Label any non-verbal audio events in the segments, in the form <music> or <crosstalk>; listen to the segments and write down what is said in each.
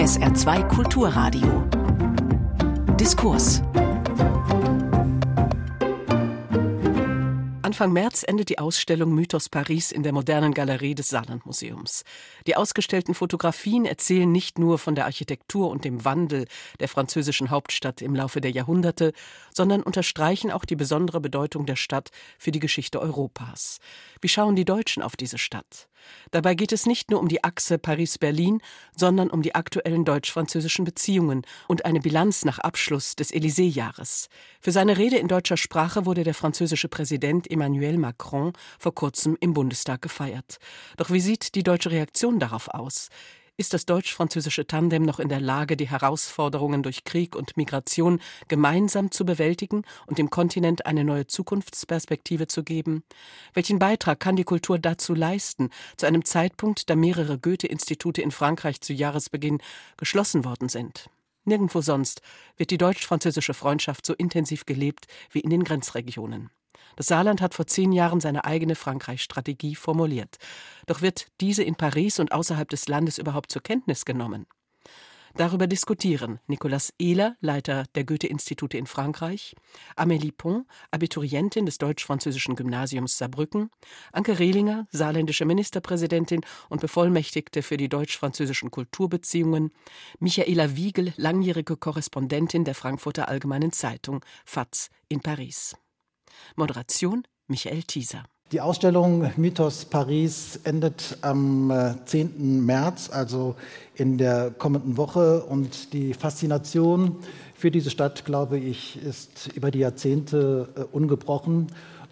SR2 Kulturradio. Diskurs. Anfang März endet die Ausstellung Mythos Paris in der modernen Galerie des Saarlandmuseums. Die ausgestellten Fotografien erzählen nicht nur von der Architektur und dem Wandel der französischen Hauptstadt im Laufe der Jahrhunderte, sondern unterstreichen auch die besondere Bedeutung der Stadt für die Geschichte Europas. Wie schauen die Deutschen auf diese Stadt? Dabei geht es nicht nur um die Achse Paris-Berlin, sondern um die aktuellen deutsch-französischen Beziehungen und eine Bilanz nach Abschluss des Élysée-Jahres. Für seine Rede in deutscher Sprache wurde der französische Präsident Emmanuel Macron vor kurzem im Bundestag gefeiert. Doch wie sieht die deutsche Reaktion darauf aus? ist das deutsch-französische Tandem noch in der Lage, die Herausforderungen durch Krieg und Migration gemeinsam zu bewältigen und dem Kontinent eine neue Zukunftsperspektive zu geben? Welchen Beitrag kann die Kultur dazu leisten, zu einem Zeitpunkt, da mehrere Goethe-Institute in Frankreich zu Jahresbeginn geschlossen worden sind? Nirgendwo sonst wird die deutsch-französische Freundschaft so intensiv gelebt wie in den Grenzregionen. Das Saarland hat vor zehn Jahren seine eigene Frankreich-Strategie formuliert. Doch wird diese in Paris und außerhalb des Landes überhaupt zur Kenntnis genommen? Darüber diskutieren Nicolas Ehler, Leiter der Goethe-Institute in Frankreich, Amélie Pont, Abiturientin des deutsch-französischen Gymnasiums Saarbrücken, Anke Rehlinger, saarländische Ministerpräsidentin und Bevollmächtigte für die deutsch-französischen Kulturbeziehungen, Michaela Wiegel, langjährige Korrespondentin der Frankfurter Allgemeinen Zeitung, FAZ in Paris. Moderation Michael Thieser. Die Ausstellung Mythos Paris endet am 10. Äh, März, also in der kommenden Woche. Und die Faszination für diese Stadt, glaube ich, ist über die Jahrzehnte äh, ungebrochen.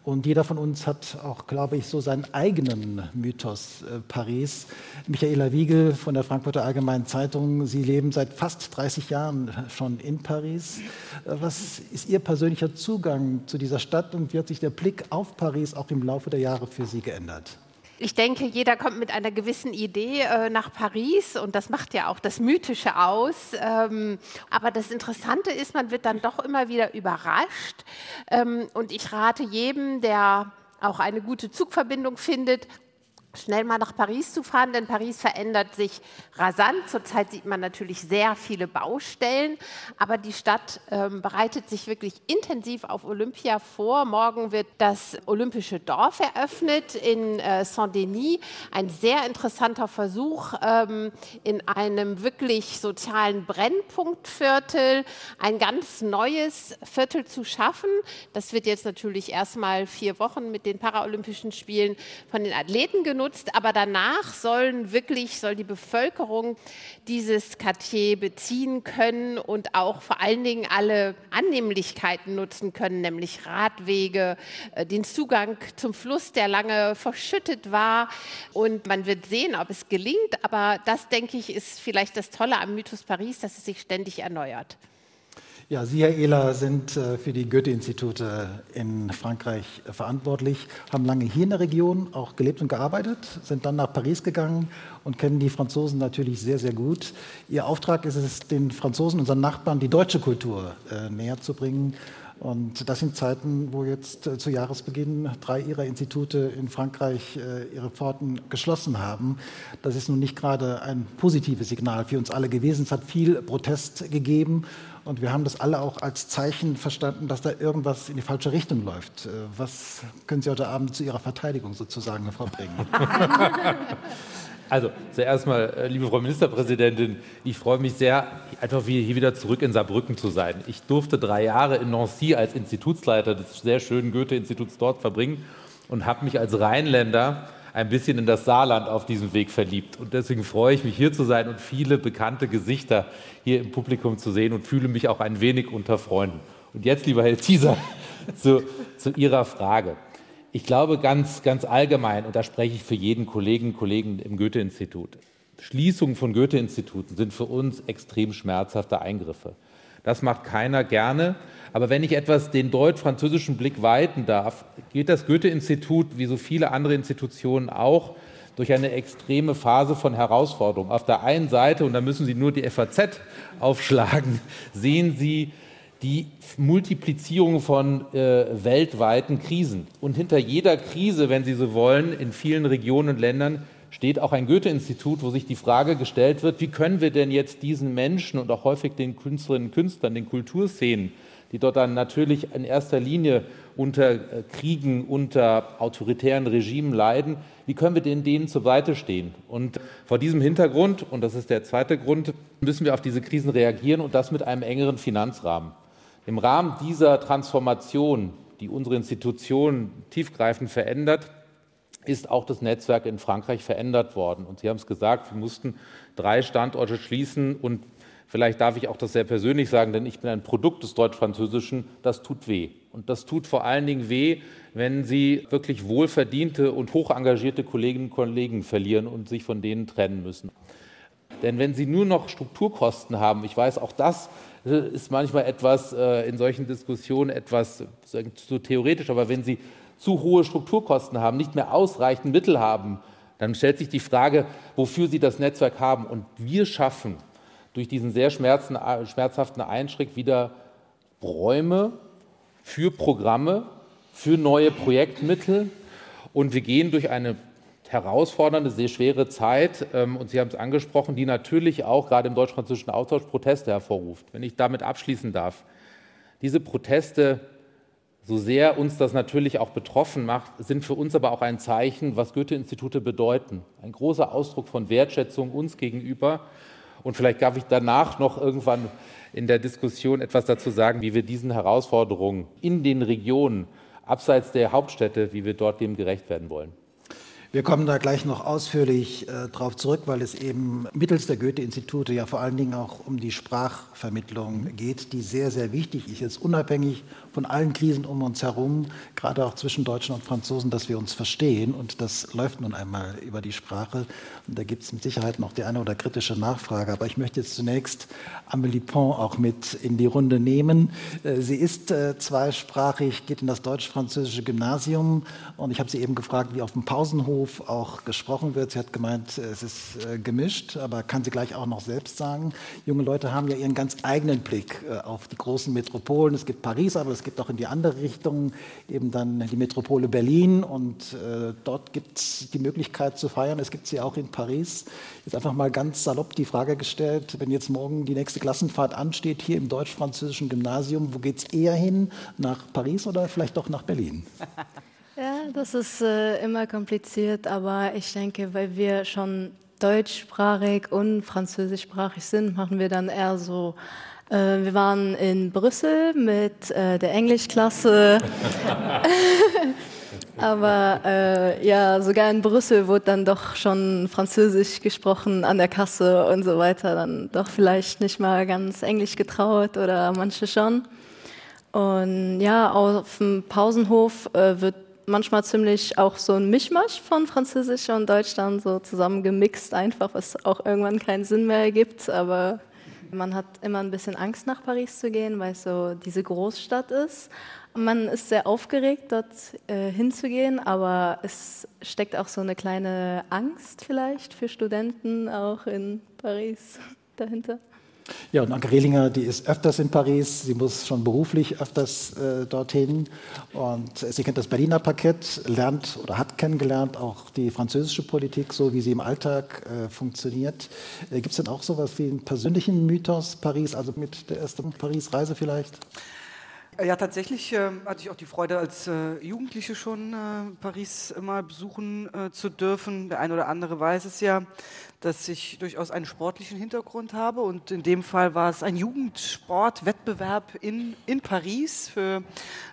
Und jeder von uns hat auch, glaube ich, so seinen eigenen Mythos äh, Paris. Michaela Wiegel von der Frankfurter Allgemeinen Zeitung, Sie leben seit fast 30 Jahren schon in Paris. Äh, was ist Ihr persönlicher Zugang zu dieser Stadt und wie hat sich der Blick auf Paris auch im Laufe der Jahre für Sie geändert? Ich denke, jeder kommt mit einer gewissen Idee äh, nach Paris und das macht ja auch das Mythische aus. Ähm, aber das Interessante ist, man wird dann doch immer wieder überrascht. Ähm, und ich rate jedem, der auch eine gute Zugverbindung findet, schnell mal nach Paris zu fahren, denn Paris verändert sich rasant. Zurzeit sieht man natürlich sehr viele Baustellen, aber die Stadt ähm, bereitet sich wirklich intensiv auf Olympia vor. Morgen wird das Olympische Dorf eröffnet in äh, Saint-Denis. Ein sehr interessanter Versuch, ähm, in einem wirklich sozialen Brennpunktviertel ein ganz neues Viertel zu schaffen. Das wird jetzt natürlich erstmal vier Wochen mit den Paralympischen Spielen von den Athleten genutzt genutzt, aber danach sollen wirklich, soll die Bevölkerung dieses Quartier beziehen können und auch vor allen Dingen alle Annehmlichkeiten nutzen können, nämlich Radwege, äh, den Zugang zum Fluss, der lange verschüttet war. Und man wird sehen, ob es gelingt, aber das, denke ich, ist vielleicht das Tolle am Mythos Paris, dass es sich ständig erneuert. Ja, Sie, Herr Ehler, sind äh, für die Goethe-Institute in Frankreich verantwortlich, haben lange hier in der Region auch gelebt und gearbeitet, sind dann nach Paris gegangen und kennen die Franzosen natürlich sehr, sehr gut. Ihr Auftrag ist es, den Franzosen, unseren Nachbarn, die deutsche Kultur äh, näher zu bringen. Und das sind Zeiten, wo jetzt äh, zu Jahresbeginn drei ihrer Institute in Frankreich ihre Pforten geschlossen haben. Das ist nun nicht gerade ein positives Signal für uns alle gewesen. Es hat viel Protest gegeben. Und wir haben das alle auch als Zeichen verstanden, dass da irgendwas in die falsche Richtung läuft. Äh, was können Sie heute Abend zu Ihrer Verteidigung sozusagen hervorbringen? <laughs> Also zuerst mal, äh, liebe Frau Ministerpräsidentin, ich freue mich sehr, einfach hier wieder zurück in Saarbrücken zu sein. Ich durfte drei Jahre in Nancy als Institutsleiter des sehr schönen Goethe-Instituts dort verbringen und habe mich als Rheinländer ein bisschen in das Saarland auf diesem Weg verliebt. Und deswegen freue ich mich, hier zu sein und viele bekannte Gesichter hier im Publikum zu sehen und fühle mich auch ein wenig unter Freunden. Und jetzt, lieber Herr Thieser, <laughs> zu, zu Ihrer Frage. Ich glaube ganz, ganz allgemein, und da spreche ich für jeden Kollegen Kollegen im Goethe-Institut, Schließungen von Goethe-Instituten sind für uns extrem schmerzhafte Eingriffe. Das macht keiner gerne. Aber wenn ich etwas den deutsch-französischen Blick weiten darf, geht das Goethe-Institut, wie so viele andere Institutionen auch, durch eine extreme Phase von Herausforderungen. Auf der einen Seite, und da müssen Sie nur die FAZ aufschlagen, <laughs> sehen Sie die Multiplizierung von äh, weltweiten Krisen. Und hinter jeder Krise, wenn Sie so wollen, in vielen Regionen und Ländern steht auch ein Goethe-Institut, wo sich die Frage gestellt wird, wie können wir denn jetzt diesen Menschen und auch häufig den Künstlerinnen und Künstlern, den Kulturszenen, die dort dann natürlich in erster Linie unter Kriegen, unter autoritären Regimen leiden, wie können wir denn denen zur Seite stehen? Und vor diesem Hintergrund, und das ist der zweite Grund, müssen wir auf diese Krisen reagieren und das mit einem engeren Finanzrahmen. Im Rahmen dieser Transformation, die unsere Institutionen tiefgreifend verändert, ist auch das Netzwerk in Frankreich verändert worden. Und Sie haben es gesagt, wir mussten drei Standorte schließen und Vielleicht darf ich auch das sehr persönlich sagen, denn ich bin ein Produkt des Deutsch-Französischen. Das tut weh. Und das tut vor allen Dingen weh, wenn Sie wirklich wohlverdiente und hoch engagierte Kolleginnen und Kollegen verlieren und sich von denen trennen müssen. Denn wenn Sie nur noch Strukturkosten haben, ich weiß, auch das äh, ist manchmal etwas äh, in solchen Diskussionen etwas zu theoretisch, aber wenn Sie zu hohe Strukturkosten haben, nicht mehr ausreichend Mittel haben, dann stellt sich die Frage, wofür Sie das Netzwerk haben. Und wir schaffen durch diesen sehr schmerzhaften Einschritt wieder Räume für Programme, für neue Projektmittel. Und wir gehen durch eine herausfordernde, sehr schwere Zeit, ähm, und Sie haben es angesprochen, die natürlich auch gerade im deutsch-französischen Austausch Proteste hervorruft. Wenn ich damit abschließen darf, diese Proteste, so sehr uns das natürlich auch betroffen macht, sind für uns aber auch ein Zeichen, was Goethe-Institute bedeuten. Ein großer Ausdruck von Wertschätzung uns gegenüber und vielleicht darf ich danach noch irgendwann in der Diskussion etwas dazu sagen, wie wir diesen Herausforderungen in den Regionen abseits der Hauptstädte, wie wir dort dem gerecht werden wollen. Wir kommen da gleich noch ausführlich äh, darauf zurück, weil es eben mittels der Goethe-Institute ja vor allen Dingen auch um die Sprachvermittlung geht, die sehr, sehr wichtig ist, jetzt unabhängig von allen Krisen um uns herum, gerade auch zwischen Deutschen und Franzosen, dass wir uns verstehen. Und das läuft nun einmal über die Sprache. Und da gibt es mit Sicherheit noch die eine oder kritische Nachfrage. Aber ich möchte jetzt zunächst Amélie Pont auch mit in die Runde nehmen. Äh, sie ist äh, zweisprachig, geht in das deutsch-französische Gymnasium. Und ich habe sie eben gefragt, wie auf dem Pausenhof auch gesprochen wird. Sie hat gemeint, es ist äh, gemischt, aber kann sie gleich auch noch selbst sagen. Junge Leute haben ja ihren ganz eigenen Blick auf die großen Metropolen. Es gibt Paris, aber es gibt gibt auch in die andere Richtung eben dann die Metropole Berlin und äh, dort gibt es die Möglichkeit zu feiern. Es gibt sie auch in Paris. Jetzt einfach mal ganz salopp die Frage gestellt, wenn jetzt morgen die nächste Klassenfahrt ansteht hier im deutsch-französischen Gymnasium, wo geht es eher hin? Nach Paris oder vielleicht doch nach Berlin? <laughs> Ja, das ist äh, immer kompliziert, aber ich denke, weil wir schon deutschsprachig und französischsprachig sind, machen wir dann eher so wir waren in Brüssel mit äh, der Englischklasse. <laughs> Aber äh, ja, sogar in Brüssel wurde dann doch schon Französisch gesprochen an der Kasse und so weiter. Dann doch vielleicht nicht mal ganz Englisch getraut oder manche schon. Und ja, auf dem Pausenhof äh, wird manchmal ziemlich auch so ein Mischmasch von Französisch und Deutsch dann so zusammen gemixt, einfach, was auch irgendwann keinen Sinn mehr ergibt. Aber man hat immer ein bisschen Angst, nach Paris zu gehen, weil es so diese Großstadt ist. Man ist sehr aufgeregt, dort äh, hinzugehen, aber es steckt auch so eine kleine Angst vielleicht für Studenten auch in Paris <laughs> dahinter. Ja, und Anke Rehlinger, die ist öfters in Paris, sie muss schon beruflich öfters äh, dorthin und sie kennt das Berliner Parkett, lernt oder hat kennengelernt auch die französische Politik, so wie sie im Alltag äh, funktioniert. Äh, Gibt es denn auch so etwas wie einen persönlichen Mythos Paris, also mit der ersten Paris-Reise vielleicht? Ja, tatsächlich äh, hatte ich auch die Freude, als äh, Jugendliche schon äh, Paris mal besuchen äh, zu dürfen. Der eine oder andere weiß es ja dass ich durchaus einen sportlichen Hintergrund habe und in dem Fall war es ein Jugendsportwettbewerb in, in Paris für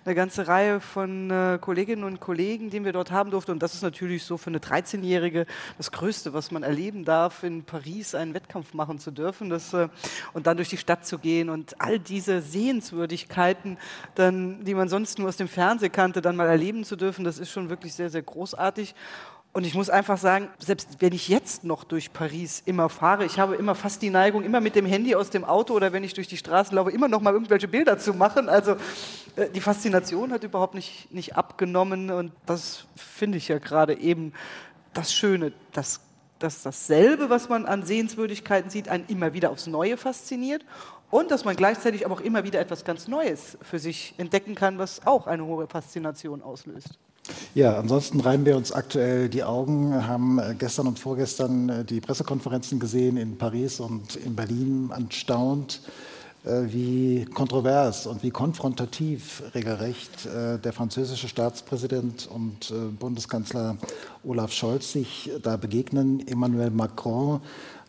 eine ganze Reihe von äh, Kolleginnen und Kollegen, den wir dort haben durften. Und das ist natürlich so für eine 13-Jährige das Größte, was man erleben darf, in Paris einen Wettkampf machen zu dürfen das, äh, und dann durch die Stadt zu gehen und all diese Sehenswürdigkeiten, dann, die man sonst nur aus dem Fernsehen kannte, dann mal erleben zu dürfen, das ist schon wirklich sehr, sehr großartig und ich muss einfach sagen, selbst wenn ich jetzt noch durch Paris immer fahre, ich habe immer fast die Neigung, immer mit dem Handy aus dem Auto oder wenn ich durch die Straße laufe, immer noch mal irgendwelche Bilder zu machen. Also äh, die Faszination hat überhaupt nicht, nicht abgenommen und das finde ich ja gerade eben das Schöne, dass, dass dasselbe, was man an Sehenswürdigkeiten sieht, einen immer wieder aufs Neue fasziniert und dass man gleichzeitig aber auch immer wieder etwas ganz Neues für sich entdecken kann, was auch eine hohe Faszination auslöst. Ja, ansonsten reiben wir uns aktuell die Augen, haben äh, gestern und vorgestern äh, die Pressekonferenzen gesehen in Paris und in Berlin, anstaunt, äh, wie kontrovers und wie konfrontativ regelrecht der französische Staatspräsident und Bundeskanzler Olaf Scholz sich da begegnen. Emmanuel Macron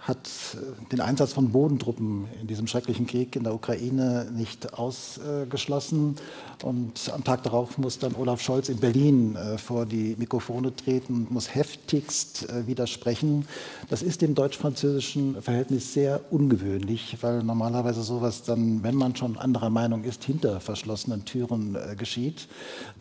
hat äh, den Einsatz von Bodentruppen in diesem schrecklichen Krieg in der Ukraine nicht ausgeschlossen. Und am Tag darauf muss dann Olaf Scholz in Berlin äh, vor die Mikrofone treten und muss heftigst äh, widersprechen. Das ist im deutsch-französischen Verhältnis sehr ungewöhnlich, weil normalerweise sowas dann, wenn man schon anderer Meinung ist, hinter verschlossenen Türen geschieht.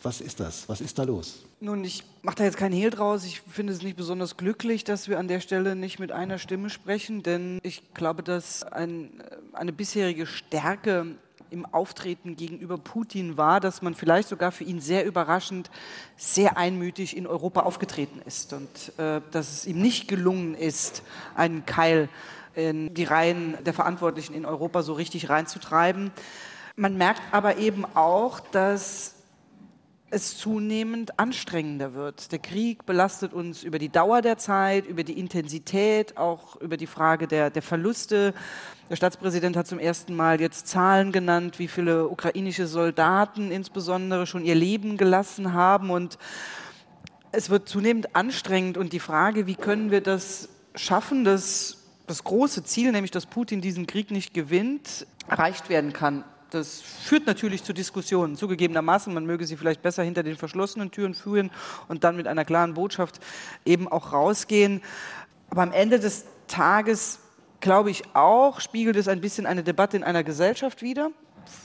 Was ist das? Was ist da los? Nun, ich mache da jetzt keinen Hehl draus. Ich finde es nicht besonders glücklich, dass wir an der Stelle nicht mit einer Stimme sprechen, denn ich glaube, dass ein, eine bisherige Stärke im Auftreten gegenüber Putin war, dass man vielleicht sogar für ihn sehr überraschend sehr einmütig in Europa aufgetreten ist und äh, dass es ihm nicht gelungen ist, einen Keil in die Reihen der Verantwortlichen in Europa so richtig reinzutreiben. Man merkt aber eben auch, dass es zunehmend anstrengender wird. Der Krieg belastet uns über die Dauer der Zeit, über die Intensität, auch über die Frage der, der Verluste. Der Staatspräsident hat zum ersten Mal jetzt Zahlen genannt, wie viele ukrainische Soldaten insbesondere schon ihr Leben gelassen haben. Und es wird zunehmend anstrengend. Und die Frage, wie können wir das schaffen, dass das große Ziel, nämlich dass Putin diesen Krieg nicht gewinnt, erreicht werden kann. Das führt natürlich zu Diskussionen. Zugegebenermaßen, man möge sie vielleicht besser hinter den verschlossenen Türen führen und dann mit einer klaren Botschaft eben auch rausgehen. Aber am Ende des Tages, glaube ich auch, spiegelt es ein bisschen eine Debatte in einer Gesellschaft wider.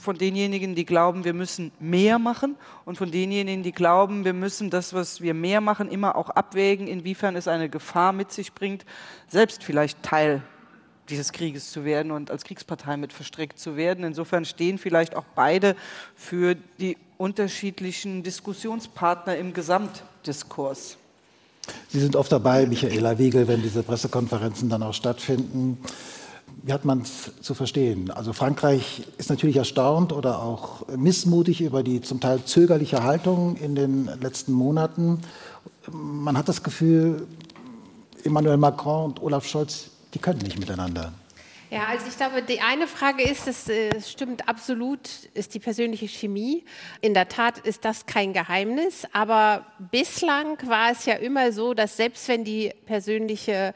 Von denjenigen, die glauben, wir müssen mehr machen und von denjenigen, die glauben, wir müssen das, was wir mehr machen, immer auch abwägen, inwiefern es eine Gefahr mit sich bringt, selbst vielleicht Teil dieses Krieges zu werden und als Kriegspartei mit verstrickt zu werden. Insofern stehen vielleicht auch beide für die unterschiedlichen Diskussionspartner im Gesamtdiskurs. Sie sind oft dabei, Michaela Wiegel, wenn diese Pressekonferenzen dann auch stattfinden. Wie hat man es zu verstehen? Also Frankreich ist natürlich erstaunt oder auch missmutig über die zum Teil zögerliche Haltung in den letzten Monaten. Man hat das Gefühl, Emmanuel Macron und Olaf Scholz die können nicht miteinander. Ja, also ich glaube, die eine Frage ist, das äh, stimmt absolut, ist die persönliche Chemie. In der Tat ist das kein Geheimnis, aber bislang war es ja immer so, dass selbst wenn die persönliche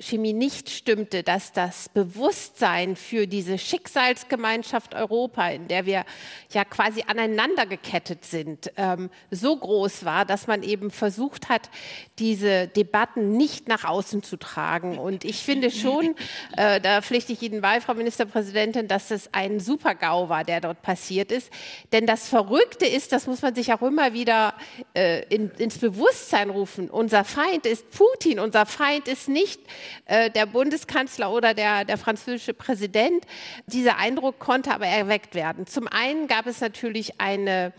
Chemie nicht stimmte, dass das Bewusstsein für diese Schicksalsgemeinschaft Europa, in der wir ja quasi aneinander gekettet sind, ähm, so groß war, dass man eben versucht hat, diese Debatten nicht nach außen zu tragen. Und ich finde schon, äh, da pflichte ich Ihnen bei, Frau Ministerpräsidentin, dass es ein Super-GAU war, der dort passiert ist. Denn das Verrückte ist, das muss man sich auch immer wieder äh, in, ins Bewusstsein rufen, unser Feind ist Putin, unser Feind ist nicht äh, der Bundeskanzler oder der, der französische Präsident. Dieser Eindruck konnte aber erweckt werden. Zum einen gab es natürlich eine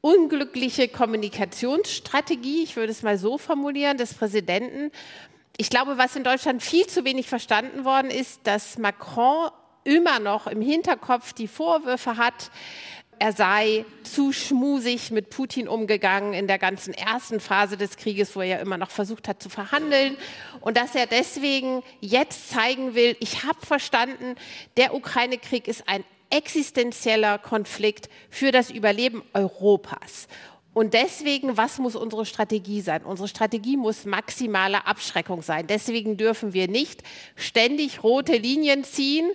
unglückliche Kommunikationsstrategie, ich würde es mal so formulieren, des Präsidenten. Ich glaube, was in Deutschland viel zu wenig verstanden worden ist, dass Macron immer noch im Hinterkopf die Vorwürfe hat, er sei zu schmusig mit Putin umgegangen in der ganzen ersten Phase des Krieges, wo er ja immer noch versucht hat zu verhandeln. Und dass er deswegen jetzt zeigen will, ich habe verstanden, der Ukraine-Krieg ist ein existenzieller Konflikt für das Überleben Europas. Und deswegen, was muss unsere Strategie sein? Unsere Strategie muss maximale Abschreckung sein. Deswegen dürfen wir nicht ständig rote Linien ziehen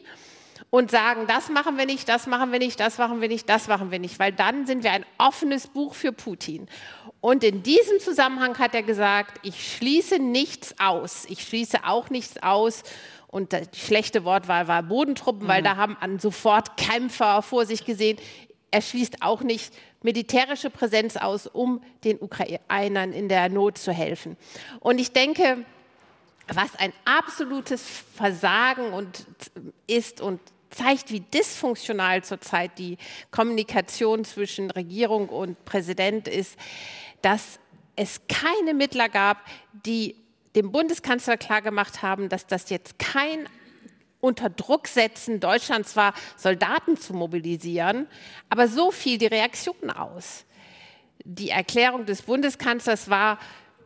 und sagen, das machen wir nicht, das machen wir nicht, das machen wir nicht, das machen wir nicht, weil dann sind wir ein offenes Buch für Putin. Und in diesem Zusammenhang hat er gesagt, ich schließe nichts aus. Ich schließe auch nichts aus. Und das schlechte Wortwahl war Bodentruppen, mhm. weil da haben an sofort Kämpfer vor sich gesehen. Er schließt auch nicht militärische Präsenz aus, um den Ukrainern in der Not zu helfen. Und ich denke, was ein absolutes Versagen und ist und zeigt, wie dysfunktional zurzeit die Kommunikation zwischen Regierung und Präsident ist, dass es keine Mittler gab, die dem Bundeskanzler klargemacht haben, dass das jetzt kein unter Druck setzen Deutschlands war, Soldaten zu mobilisieren, aber so fiel die Reaktion aus. die Erklärung des Bundeskanzlers war,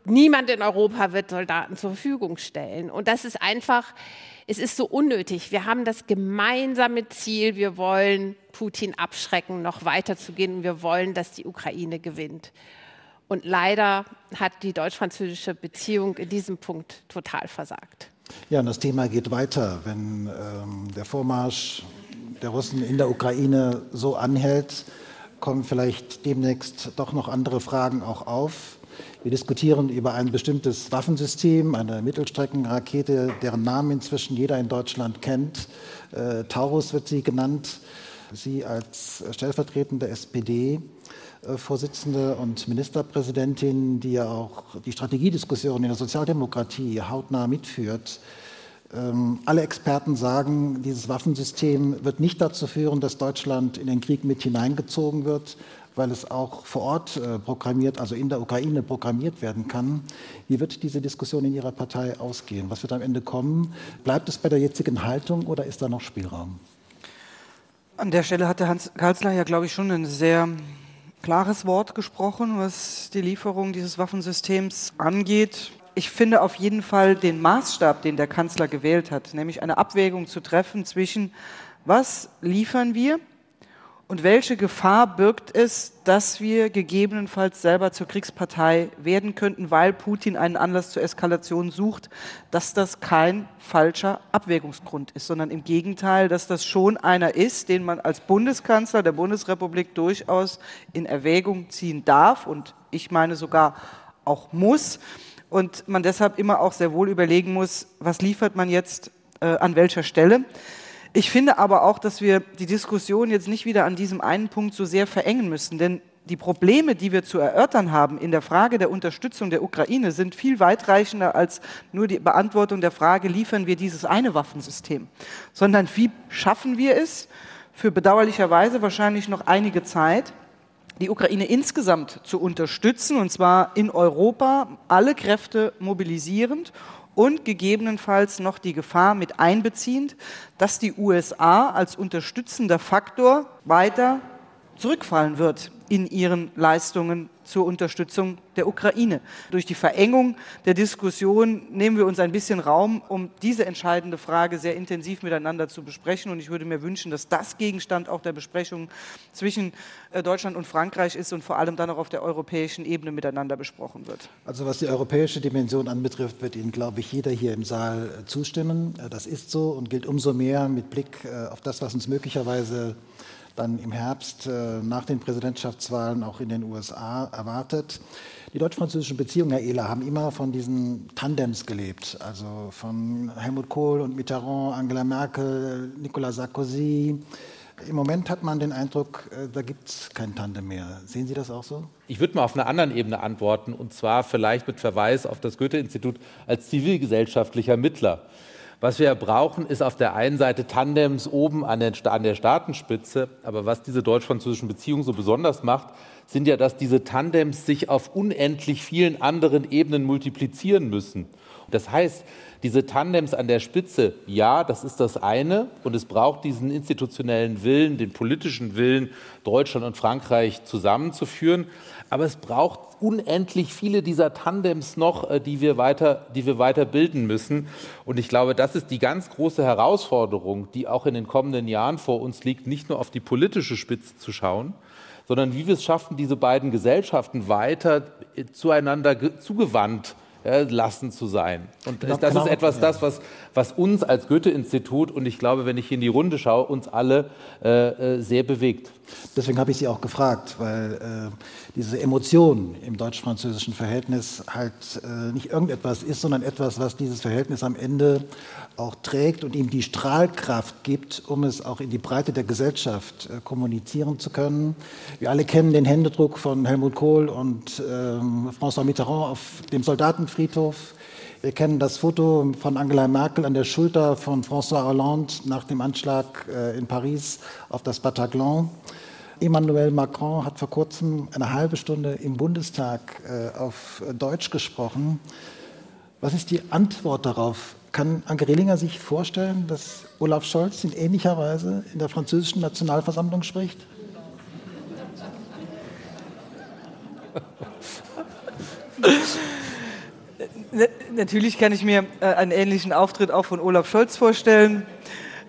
niemand in Europa wird Soldaten zur Verfügung stellen. Und das ist einfach, es ist so unnötig. Wir haben das gemeinsame Ziel, wir wollen Putin abschrecken, noch weiter zu gehen. Wir wollen, dass die Ukraine gewinnt. Und leider hat die deutsch-französische Beziehung in diesem Punkt total versagt. Ja, und das Thema geht weiter. Wenn ähm, der Vormarsch der Russen in der Ukraine so anhält, kommen vielleicht demnächst doch noch andere Fragen auch auf. Wir diskutieren über ein bestimmtes Waffensystem, eine Mittelstreckenrakete, deren Namen inzwischen jeder in Deutschland kennt. Äh, Taurus wird sie genannt. Sie als stellvertretende SPD-Vorsitzende und Ministerpräsidentin, die ja auch die Strategiediskussion in der Sozialdemokratie hautnah mitführt. Ähm, alle Experten sagen, dieses Waffensystem wird nicht dazu führen, dass Deutschland in den Krieg mit hineingezogen wird, weil es auch vor Ort äh, programmiert, also in der Ukraine programmiert werden kann. Wie wird diese Diskussion in Ihrer Partei ausgehen? Was wird am Ende kommen? Bleibt es bei der jetzigen Haltung oder ist da noch Spielraum? An der Stelle hat der Hans Kanzler ja, glaube ich, schon ein sehr klares Wort gesprochen, was die Lieferung dieses Waffensystems angeht. Ich finde auf jeden Fall den Maßstab, den der Kanzler gewählt hat, nämlich eine Abwägung zu treffen zwischen, was liefern wir und welche Gefahr birgt es, dass wir gegebenenfalls selber zur Kriegspartei werden könnten, weil Putin einen Anlass zur Eskalation sucht, dass das kein falscher Abwägungsgrund ist, sondern im Gegenteil, dass das schon einer ist, den man als Bundeskanzler der Bundesrepublik durchaus in Erwägung ziehen darf und ich meine sogar auch muss und man deshalb immer auch sehr wohl überlegen muss, was liefert man jetzt äh, an welcher Stelle. Ich finde aber auch, dass wir die Diskussion jetzt nicht wieder an diesem einen Punkt so sehr verengen müssen, denn die Probleme, die wir zu erörtern haben in der Frage der Unterstützung der Ukraine, sind viel weitreichender als nur die Beantwortung der Frage, liefern wir dieses eine Waffensystem, sondern wie schaffen wir es, für bedauerlicherweise wahrscheinlich noch einige Zeit, die Ukraine insgesamt zu unterstützen, und zwar in Europa, alle Kräfte mobilisierend und gegebenenfalls noch die Gefahr mit einbeziehend, dass die USA als unterstützender Faktor weiter zurückfallen wird in ihren Leistungen zur Unterstützung der Ukraine. Durch die Verengung der Diskussion nehmen wir uns ein bisschen Raum, um diese entscheidende Frage sehr intensiv miteinander zu besprechen. Und ich würde mir wünschen, dass das Gegenstand auch der Besprechung zwischen äh, Deutschland und Frankreich ist und vor allem dann auch auf der europäischen Ebene miteinander besprochen wird. Also was die europäische Dimension anbetrifft, wird Ihnen, glaube ich, jeder hier im Saal äh, zustimmen. Äh, das ist so und gilt umso mehr mit Blick auf das, was uns möglicherweise dann im Herbst äh, nach den Präsidentschaftswahlen auch in den USA erwartet. Die deutsch-französischen Beziehungen, Herr Ehler, haben immer von diesen Tandems gelebt, also von Helmut Kohl und Mitterrand, Angela Merkel, Nicolas Sarkozy. Im Moment hat man den Eindruck, äh, da gibt es kein Tandem mehr. Sehen Sie das auch so? Ich würde mal auf einer anderen Ebene antworten, und zwar vielleicht mit Verweis auf das Goethe-Institut als zivilgesellschaftlicher Mittler. Was wir brauchen, ist auf der einen Seite Tandems oben an der, an der Staatenspitze. Aber was diese deutsch-französischen Beziehungen so besonders macht, sind ja, dass diese Tandems sich auf unendlich vielen anderen Ebenen multiplizieren müssen. Das heißt, diese Tandems an der Spitze, ja, das ist das eine. Und es braucht diesen institutionellen Willen, den politischen Willen, Deutschland und Frankreich zusammenzuführen. Aber es braucht unendlich viele dieser Tandems noch, äh, die wir weiter, die wir weiter bilden müssen. Und ich glaube, das ist die ganz große Herausforderung, die auch in den kommenden Jahren vor uns liegt, nicht nur auf die politische Spitze zu schauen, sondern wie wir es schaffen, diese beiden Gesellschaften weiter äh, zueinander zugewandt lassen zu sein. Und genau, das genau, ist etwas, ja. das, was, was uns als Goethe-Institut und ich glaube, wenn ich in die Runde schaue, uns alle äh, äh sehr bewegt. Deswegen habe ich Sie auch gefragt, weil äh, diese Emotion im deutsch-französischen Verhältnis halt äh, nicht irgendetwas ist, sondern etwas, was dieses Verhältnis am Ende auch trägt und ihm die Strahlkraft gibt, um es auch in die Breite der Gesellschaft äh, kommunizieren zu können. Wir alle kennen den Händedruck von Helmut Kohl und ähm, François Mitterrand auf dem Soldatenfriedhof. Wir kennen das Foto von Angela Merkel an der Schulter von François Hollande nach dem Anschlag äh, in Paris auf das Bataclan. Emmanuel Macron hat vor kurzem eine halbe Stunde im Bundestag äh, auf Deutsch gesprochen. Was ist die Antwort darauf? Kann Anke Rehlinger sich vorstellen, dass Olaf Scholz in ähnlicher Weise in der französischen Nationalversammlung spricht? <laughs> Natürlich kann ich mir äh, einen ähnlichen Auftritt auch von Olaf Scholz vorstellen.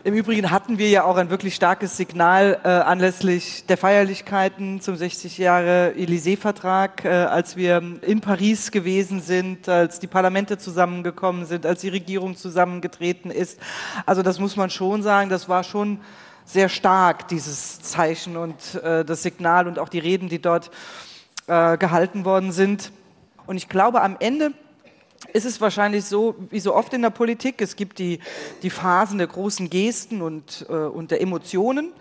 Im Übrigen hatten wir ja auch ein wirklich starkes Signal äh, anlässlich der Feierlichkeiten zum 60 Jahre Élysée-Vertrag, äh, als wir in Paris gewesen sind, als die Parlamente zusammengekommen sind, als die Regierung zusammengetreten ist. Also das muss man schon sagen, das war schon sehr stark, dieses Zeichen und äh, das Signal und auch die Reden, die dort äh, gehalten worden sind. Und ich glaube, am Ende ist es wahrscheinlich so, wie so oft in der Politik, es gibt die, die Phasen der großen Gesten und, äh, und der Emotionen.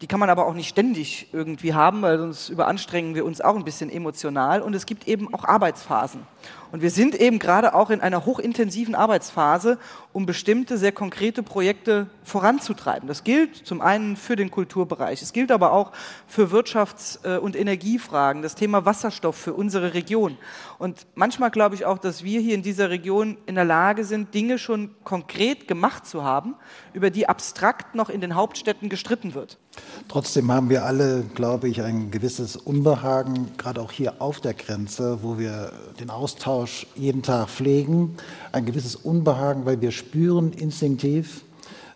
Die kann man aber auch nicht ständig irgendwie haben, weil sonst überanstrengen wir uns auch ein bisschen emotional. Und es gibt eben auch Arbeitsphasen. Und wir sind eben gerade auch in einer hochintensiven Arbeitsphase, um bestimmte sehr konkrete Projekte voranzutreiben. Das gilt zum einen für den Kulturbereich, es gilt aber auch für Wirtschafts- äh, und Energiefragen, das Thema Wasserstoff für unsere Region. Und manchmal glaube ich auch, dass wir hier in dieser Region in der Lage sind, Dinge schon konkret gemacht zu haben, über die abstrakt noch in den Hauptstädten gestritten wird. Trotzdem haben wir alle, glaube ich, ein gewisses Unbehagen, gerade auch hier auf der Grenze, wo wir den Austausch Austausch jeden Tag pflegen, ein gewisses Unbehagen, weil wir spüren instinktiv,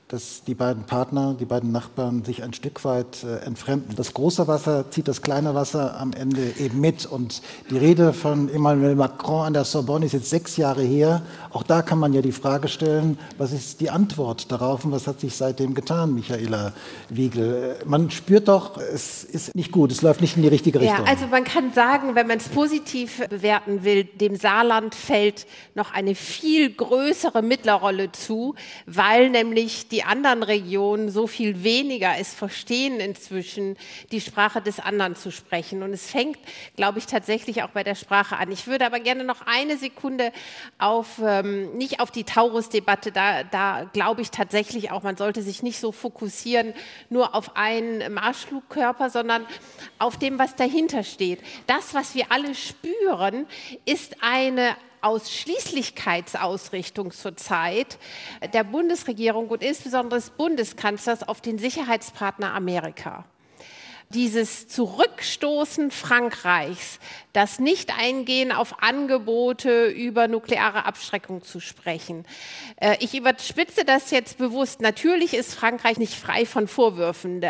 dass die beiden Partner, die beiden Nachbarn sich ein Stück weit äh, entfremden. Das große Wasser zieht das kleine Wasser am Ende eben mit. Und die Rede von Emmanuel Macron an der Sorbonne ist jetzt sechs Jahre her. Auch da kann man ja die Frage stellen, was ist die Antwort darauf und was hat sich seitdem getan, Michaela Wiegel? Man spürt doch, es ist nicht gut, es läuft nicht in die richtige Richtung. Ja, also man kann sagen, wenn man es positiv bewerten will, dem Saarland fällt noch eine viel größere Mittlerrolle zu, weil nämlich die die anderen Regionen so viel weniger es verstehen inzwischen, die Sprache des anderen zu sprechen. Und es fängt, glaube ich, tatsächlich auch bei der Sprache an. Ich würde aber gerne noch eine Sekunde auf, ähm, nicht auf die Taurus-Debatte, da, da glaube ich tatsächlich auch, man sollte sich nicht so fokussieren nur auf einen Marschflugkörper, sondern auf dem, was dahinter steht. Das, was wir alle spüren, ist eine Ausschließlichkeitsausrichtung zurzeit der Bundesregierung und insbesondere des Bundeskanzlers auf den Sicherheitspartner Amerika dieses Zurückstoßen Frankreichs, das Nicht-Eingehen auf Angebote über nukleare Abschreckung zu sprechen. Äh, ich überspitze das jetzt bewusst. Natürlich ist Frankreich nicht frei von Vorwürfen.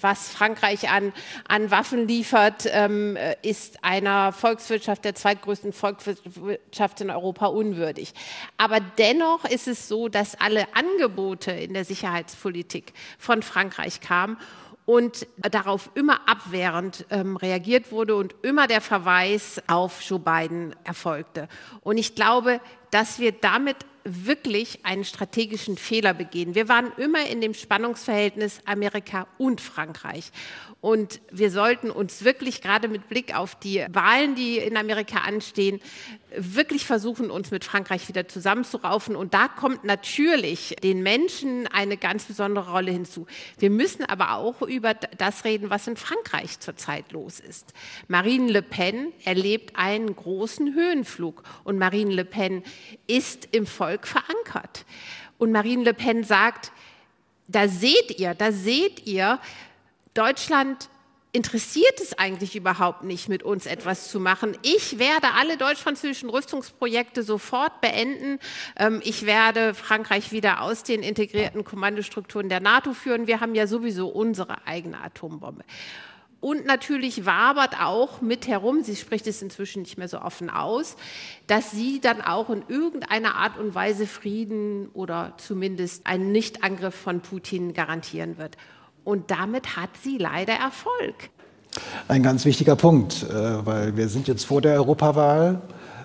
Was Frankreich an, an Waffen liefert, ähm, ist einer Volkswirtschaft, der zweitgrößten Volkswirtschaft in Europa, unwürdig. Aber dennoch ist es so, dass alle Angebote in der Sicherheitspolitik von Frankreich kamen und darauf immer abwehrend ähm, reagiert wurde und immer der Verweis auf Joe Biden erfolgte. Und ich glaube, dass wir damit wirklich einen strategischen Fehler begehen. Wir waren immer in dem Spannungsverhältnis Amerika und Frankreich. Und wir sollten uns wirklich gerade mit Blick auf die Wahlen, die in Amerika anstehen, wirklich versuchen, uns mit Frankreich wieder zusammenzuraufen. Und da kommt natürlich den Menschen eine ganz besondere Rolle hinzu. Wir müssen aber auch über das reden, was in Frankreich zurzeit los ist. Marine Le Pen erlebt einen großen Höhenflug. Und Marine Le Pen ist im Volk verankert. Und Marine Le Pen sagt, da seht ihr, da seht ihr, Deutschland interessiert es eigentlich überhaupt nicht, mit uns etwas zu machen. Ich werde alle deutsch-französischen Rüstungsprojekte sofort beenden. Ähm, ich werde Frankreich wieder aus den integrierten Kommandostrukturen der NATO führen. Wir haben ja sowieso unsere eigene Atombombe. Und natürlich wabert auch mit herum, sie spricht es inzwischen nicht mehr so offen aus, dass sie dann auch in irgendeiner Art und Weise Frieden oder zumindest einen Nichtangriff von Putin garantieren wird. Und damit hat sie leider Erfolg. Ein ganz wichtiger Punkt, äh, weil wir sind jetzt vor der Europawahl,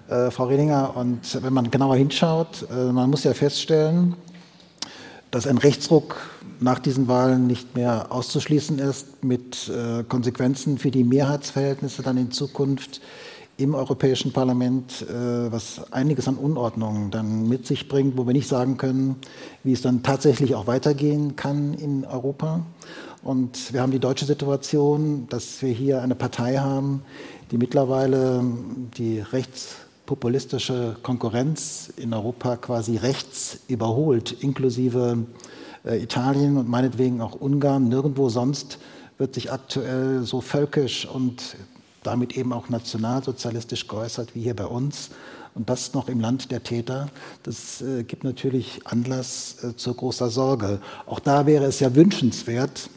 äh, Frau Redinger, und wenn man genauer hinschaut, äh, man muss ja feststellen, dass ein Rechtsruck nach diesen Wahlen nicht mehr auszuschließen ist mit Konsequenzen für die Mehrheitsverhältnisse dann in Zukunft im Europäischen Parlament, was einiges an Unordnungen dann mit sich bringt, wo wir nicht sagen können, wie es dann tatsächlich auch weitergehen kann in Europa. Und wir haben die deutsche Situation, dass wir hier eine Partei haben, die mittlerweile die rechtspopulistische Konkurrenz in Europa quasi rechts überholt, inklusive äh, Italien und meinetwegen auch Ungarn. Nirgendwo sonst wird sich aktuell so völkisch und damit eben auch nationalsozialistisch geäußert, wie hier bei uns. Und das noch im Land der Täter, das äh, gibt natürlich Anlass äh, zu großer Sorge. Auch da wäre es ja wünschenswert,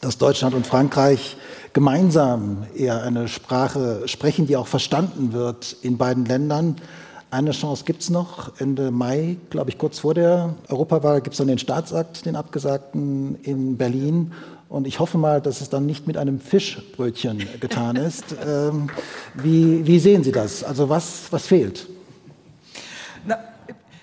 dass Deutschland und Frankreich gemeinsam eher eine Sprache sprechen, die auch verstanden wird in beiden Ländern. Eine Chance gibt es noch. Ende Mai, glaube ich, kurz vor der Europawahl, gibt es dann den Staatsakt, den abgesagten in Berlin. Und ich hoffe mal, dass es dann nicht mit einem Fischbrötchen getan <laughs> ist. ähm, wie, wie, sehen Sie das? Also was, was fehlt? Na,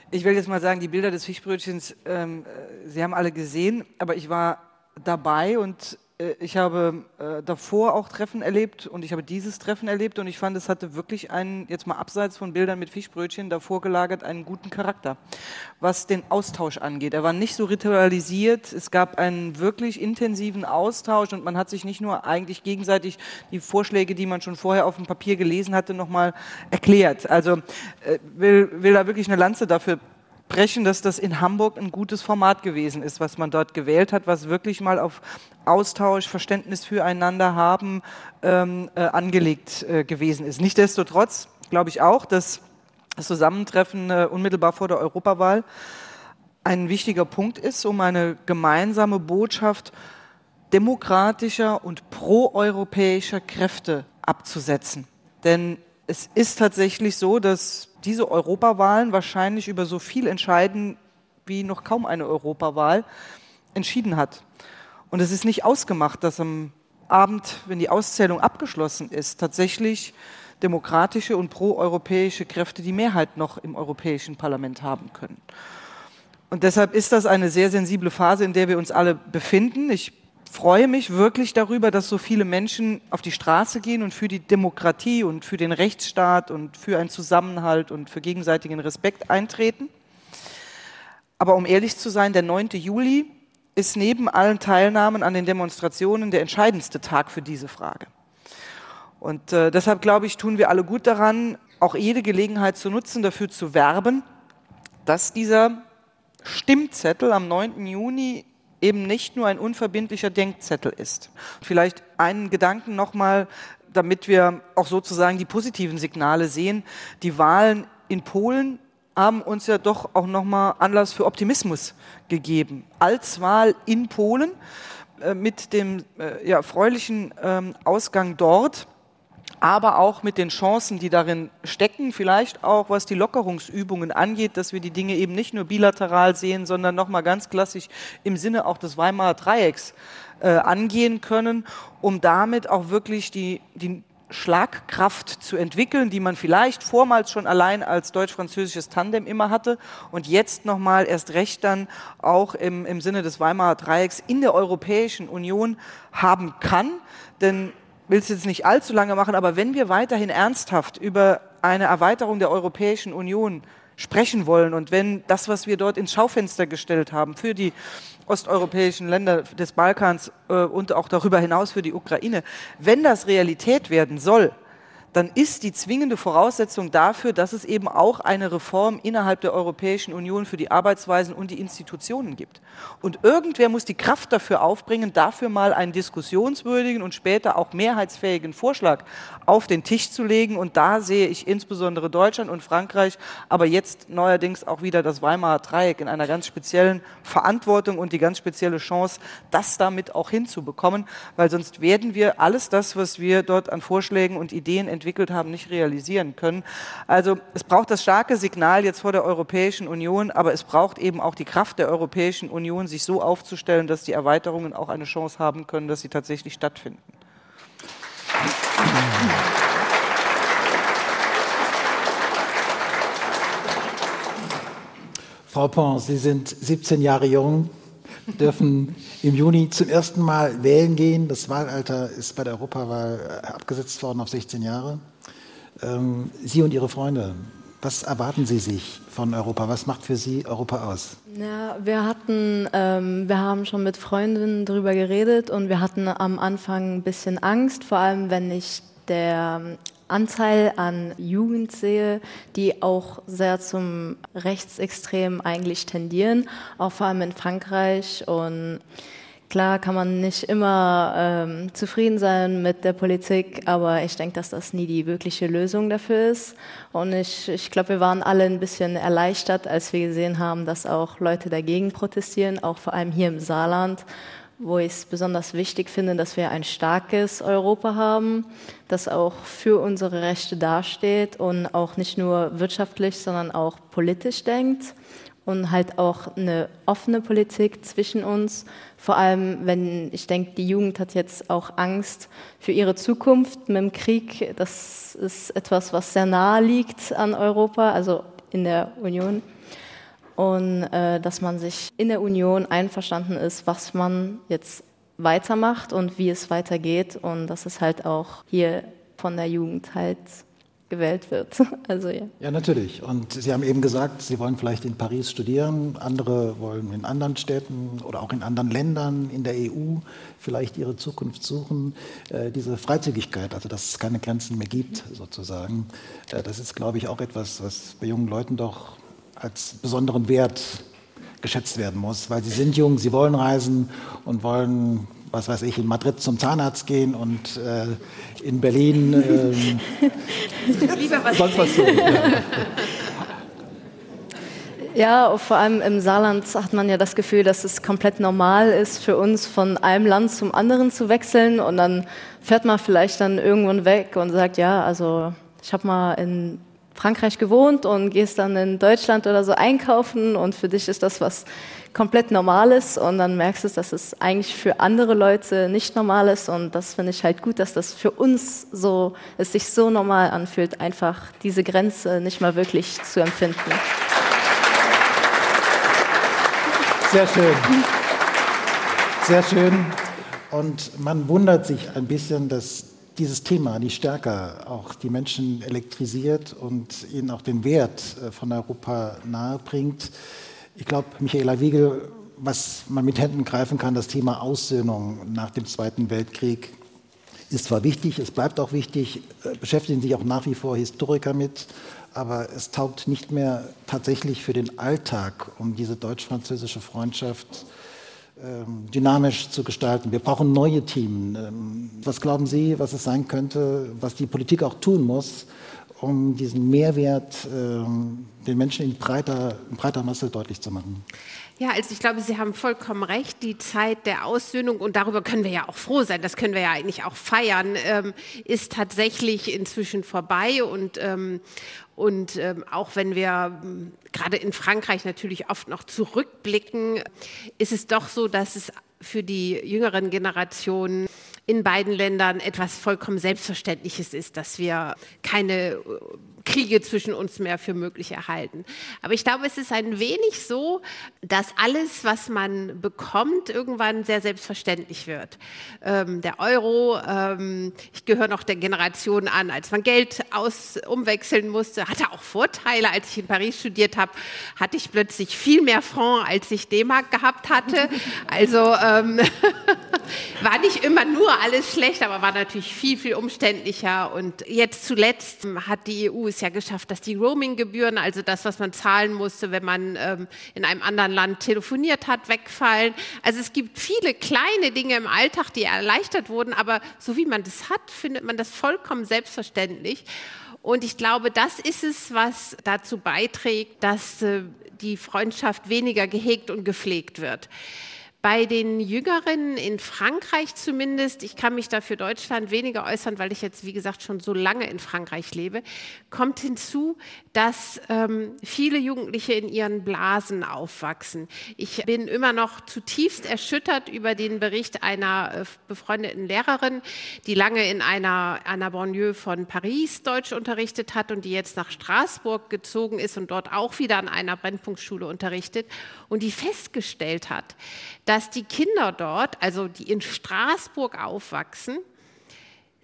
ich will jetzt mal sagen, die Bilder des Fischbrötchens, ähm, äh, Sie haben alle gesehen, aber ich war dabei und ich habe äh, davor auch Treffen erlebt und ich habe dieses Treffen erlebt und ich fand, es hatte wirklich einen, jetzt mal abseits von Bildern mit Fischbrötchen, davor gelagert einen guten Charakter, was den Austausch angeht. Er war nicht so ritualisiert, es gab einen wirklich intensiven Austausch und man hat sich nicht nur eigentlich gegenseitig die Vorschläge, die man schon vorher auf dem Papier gelesen hatte, nochmal erklärt. Also äh, will, will da wirklich eine Lanze dafür brechen, dass das in Hamburg ein gutes Format gewesen ist, was man dort gewählt hat, was wirklich mal auf Austausch, Verständnis füreinander haben ähm, äh, angelegt äh, gewesen ist. Nichtsdestotrotz glaube ich auch, dass das Zusammentreffen äh, unmittelbar vor der Europawahl ein wichtiger Punkt ist, um eine gemeinsame Botschaft demokratischer und proeuropäischer Kräfte abzusetzen. Denn es ist tatsächlich so, dass diese Europawahlen wahrscheinlich über so viel entscheiden, wie noch kaum eine Europawahl entschieden hat. Und es ist nicht ausgemacht, dass am Abend, wenn die Auszählung abgeschlossen ist, tatsächlich demokratische und proeuropäische Kräfte die Mehrheit noch im Europäischen Parlament haben können. Und deshalb ist das eine sehr sensible Phase, in der wir uns alle befinden. Ich freue mich wirklich darüber, dass so viele Menschen auf die Straße gehen und für die Demokratie und für den Rechtsstaat und für einen Zusammenhalt und für gegenseitigen Respekt eintreten. Aber um ehrlich zu sein, der 9. Juli ist neben allen Teilnahmen an den Demonstrationen der entscheidendste Tag für diese Frage. Und äh, deshalb glaube ich, tun wir alle gut daran, auch jede Gelegenheit zu nutzen, dafür zu werben, dass dieser Stimmzettel am 9. Juni eben nicht nur ein unverbindlicher Denkzettel ist. Vielleicht einen Gedanken nochmal, damit wir auch sozusagen die positiven Signale sehen. Die Wahlen in Polen haben uns ja doch auch nochmal Anlass für Optimismus gegeben. Als Wahl in Polen äh, mit dem äh, ja, erfreulichen ähm, Ausgang dort aber auch mit den Chancen, die darin stecken, vielleicht auch was die Lockerungsübungen angeht, dass wir die Dinge eben nicht nur bilateral sehen, sondern nochmal ganz klassisch im Sinne auch des Weimarer Dreiecks äh, angehen können, um damit auch wirklich die, die Schlagkraft zu entwickeln, die man vielleicht vormals schon allein als deutsch-französisches Tandem immer hatte und jetzt nochmal erst recht dann auch im, im Sinne des Weimarer Dreiecks in der Europäischen Union haben kann. Denn will es jetzt nicht allzu lange machen, aber wenn wir weiterhin ernsthaft über eine Erweiterung der Europäischen Union sprechen wollen und wenn das, was wir dort ins Schaufenster gestellt haben für die osteuropäischen Länder des Balkans äh, und auch darüber hinaus für die Ukraine, wenn das Realität werden soll, dann ist die zwingende Voraussetzung dafür, dass es eben auch eine Reform innerhalb der Europäischen Union für die Arbeitsweisen und die Institutionen gibt. Und irgendwer muss die Kraft dafür aufbringen, dafür mal einen diskussionswürdigen und später auch mehrheitsfähigen Vorschlag auf den Tisch zu legen. Und da sehe ich insbesondere Deutschland und Frankreich, aber jetzt neuerdings auch wieder das Weimarer Dreieck in einer ganz speziellen Verantwortung und die ganz spezielle Chance, das damit auch hinzubekommen, weil sonst werden wir alles das, was wir dort an Vorschlägen und Ideen entwickeln, entwickelt haben, nicht realisieren können. Also es braucht das starke Signal jetzt vor der Europäischen Union, aber es braucht eben auch die Kraft der Europäischen Union, sich so aufzustellen, dass die Erweiterungen auch eine Chance haben können, dass sie tatsächlich stattfinden. Frau Pons, Sie sind 17 Jahre jung, dürfen im Juni zum ersten Mal wählen gehen. Das Wahlalter ist bei der Europawahl äh, abgesetzt worden auf 16 Jahre. Ähm, Sie und Ihre Freunde, was erwarten Sie sich von Europa? Was macht für Sie Europa aus? Ja, wir hatten, ähm, wir haben schon mit Freundinnen darüber geredet und wir hatten am Anfang ein bisschen Angst, vor allem wenn ich der Anteil an Jugend sehe, die auch sehr zum Rechtsextrem eigentlich tendieren, auch vor allem in Frankreich. Und Klar kann man nicht immer ähm, zufrieden sein mit der Politik, aber ich denke, dass das nie die wirkliche Lösung dafür ist. Und ich, ich glaube, wir waren alle ein bisschen erleichtert, als wir gesehen haben, dass auch Leute dagegen protestieren, auch vor allem hier im Saarland, wo ich es besonders wichtig finde, dass wir ein starkes Europa haben, das auch für unsere Rechte dasteht und auch nicht nur wirtschaftlich, sondern auch politisch denkt und halt auch eine offene Politik zwischen uns. Vor allem, wenn ich denke, die Jugend hat jetzt auch Angst für ihre Zukunft mit dem Krieg. Das ist etwas, was sehr nahe liegt an Europa, also in der Union. Und äh, dass man sich in der Union einverstanden ist, was man jetzt weitermacht und wie es weitergeht. Und dass es halt auch hier von der Jugend halt gewählt wird. <laughs> Also, ja. ja, natürlich. Und Sie haben eben gesagt, Sie wollen vielleicht in Paris studieren, andere wollen in anderen Städten oder auch in anderen Ländern in der EU vielleicht ihre Zukunft suchen. Äh, diese Freizügigkeit, also dass es keine Grenzen mehr gibt, sozusagen, äh, das ist, glaube ich, auch etwas, was bei jungen Leuten doch als besonderen Wert geschätzt werden muss, weil sie sind jung, sie wollen reisen und wollen was weiß ich, in Madrid zum Zahnarzt gehen und äh, in Berlin was sonst was tun. Ja. <laughs> ja, vor allem im Saarland hat man ja das Gefühl, dass es komplett normal ist für uns, von einem Land zum anderen zu wechseln und dann fährt man vielleicht dann irgendwann weg und sagt, ja, also ich habe mal in Frankreich gewohnt und gehst dann in Deutschland oder so einkaufen und für dich ist das was komplett normal ist und dann merkst du, dass es eigentlich für andere Leute nicht normal ist und das finde ich halt gut, dass das für uns so, es sich so normal anfühlt, einfach diese Grenze nicht mal wirklich zu empfinden. Sehr schön. Sehr schön. Und man wundert sich ein bisschen, dass dieses Thema nicht stärker auch die Menschen elektrisiert und ihnen auch den Wert äh, von Europa nahebringt. Ich glaube, Michaela Wiegel, was man mit Händen greifen kann, das Thema Aussöhnung nach dem Zweiten Weltkrieg, ist zwar wichtig, es bleibt auch wichtig, äh, beschäftigen sich auch nach wie vor Historiker mit, aber es taugt nicht mehr tatsächlich für den Alltag, um diese deutsch-französische Freundschaft ähm, dynamisch zu gestalten. Wir brauchen neue Themen. Ähm, was glauben Sie, was es sein könnte, was die Politik auch tun muss, um diesen Mehrwert ähm, den Menschen in breiter, in breiter Masse deutlich zu machen. Ja, also ich glaube, Sie haben vollkommen recht. Die Zeit der Aussöhnung, und darüber können wir ja auch froh sein, das können wir ja eigentlich auch feiern, ähm, ist tatsächlich inzwischen vorbei. Und, ähm, und ähm, auch wenn wir ähm, gerade in Frankreich natürlich oft noch zurückblicken, ist es doch so, dass es für die jüngeren Generationen in beiden Ländern etwas vollkommen Selbstverständliches ist, dass wir keine äh, Kriege zwischen uns mehr für möglich erhalten. Aber ich glaube, es ist ein wenig so, dass alles, was man bekommt, irgendwann sehr selbstverständlich wird. Ähm, der Euro, ähm, ich gehöre noch der Generation an, als man Geld aus, umwechseln musste, hatte auch Vorteile. Als ich in Paris studiert habe, hatte ich plötzlich viel mehr Franc, als ich D-Mark gehabt hatte. Also ähm, <laughs> war nicht immer nur alles schlecht, aber war natürlich viel, viel umständlicher. Und jetzt zuletzt hat die EU es ja geschafft, dass die Roaming-Gebühren, also das, was man zahlen musste, wenn man ähm, in einem anderen Land telefoniert hat, wegfallen. Also es gibt viele kleine Dinge im Alltag, die erleichtert wurden, aber so wie man das hat, findet man das vollkommen selbstverständlich. Und ich glaube, das ist es, was dazu beiträgt, dass äh, die Freundschaft weniger gehegt und gepflegt wird. Bei den Jüngeren in Frankreich zumindest, ich kann mich da für Deutschland weniger äußern, weil ich jetzt, wie gesagt, schon so lange in Frankreich lebe, kommt hinzu, dass ähm, viele Jugendliche in ihren Blasen aufwachsen. Ich bin immer noch zutiefst erschüttert über den Bericht einer äh, befreundeten Lehrerin, die lange in einer, einer Banlieue von Paris Deutsch unterrichtet hat und die jetzt nach Straßburg gezogen ist und dort auch wieder an einer Brennpunktschule unterrichtet und die festgestellt hat, dass die Kinder dort, also die in Straßburg aufwachsen,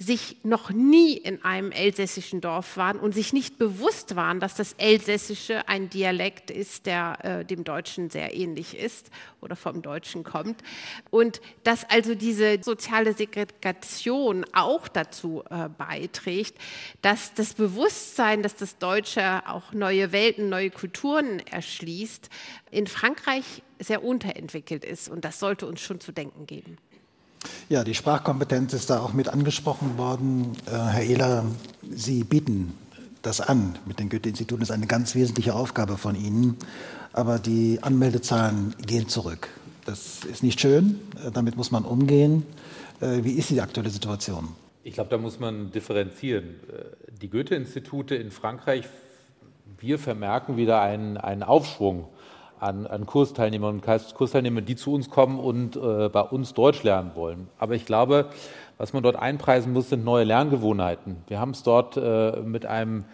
sich noch nie in einem elsässischen Dorf waren und sich nicht bewusst waren, dass das Elsässische ein Dialekt ist, der äh, dem Deutschen sehr ähnlich ist oder vom Deutschen kommt. Und dass also diese soziale Segregation auch dazu äh, beiträgt, dass das Bewusstsein, dass das Deutsche auch neue Welten, neue Kulturen erschließt, in Frankreich sehr unterentwickelt ist. Und das sollte uns schon zu denken geben. Ja, die Sprachkompetenz ist da auch mit angesprochen worden. Äh, Herr Ehler, Sie bieten das an mit den Goethe-Instituten. Das ist eine ganz wesentliche Aufgabe von Ihnen. Aber die Anmeldezahlen gehen zurück. Das ist nicht schön. Äh, damit muss man umgehen. Äh, wie ist die aktuelle Situation? Ich glaube, da muss man differenzieren. Die Goethe-Institute in Frankreich, wir vermerken wieder einen, einen Aufschwung an, an Kursteilnehmern und Kursteilnehmern, die zu uns kommen und äh, bei uns Deutsch lernen wollen. Aber ich glaube, was man dort einpreisen muss, sind neue Lerngewohnheiten. Wir haben es dort äh, mit einem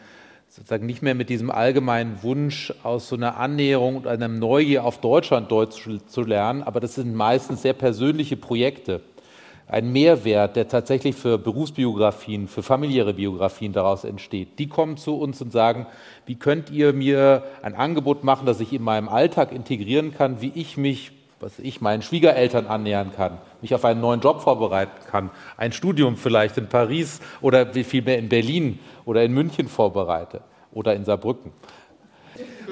sozusagen nicht mehr mit diesem allgemeinen Wunsch aus so einer Annäherung und einem Neugier auf Deutschland Deutsch zu lernen, aber das sind meistens sehr persönliche Projekte. Ein Mehrwert, der tatsächlich für Berufsbiografien, für familiäre Biografien daraus entsteht. Die kommen zu uns und sagen, wie könnt ihr mir ein Angebot machen, das ich in meinem Alltag integrieren kann, wie ich mich was ich meinen Schwiegereltern annähern kann, mich auf einen neuen Job vorbereiten kann, ein Studium vielleicht in Paris oder vielmehr in Berlin oder in München vorbereite oder in Saarbrücken.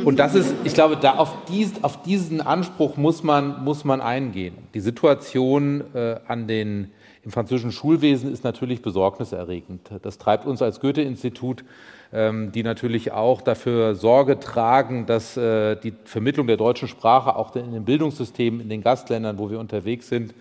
Und das ist, ich glaube, da auf, dies, auf diesen Anspruch muss man, muss man eingehen. Die Situation äh, an den, im französischen Schulwesen ist natürlich besorgniserregend. Das treibt uns als Goethe-Institut ähm, die natürlich auch dafür Sorge tragen, dass äh, die Vermittlung der deutschen Sprache auch in den Bildungssystemen in den Gastländern, wo wir unterwegs sind,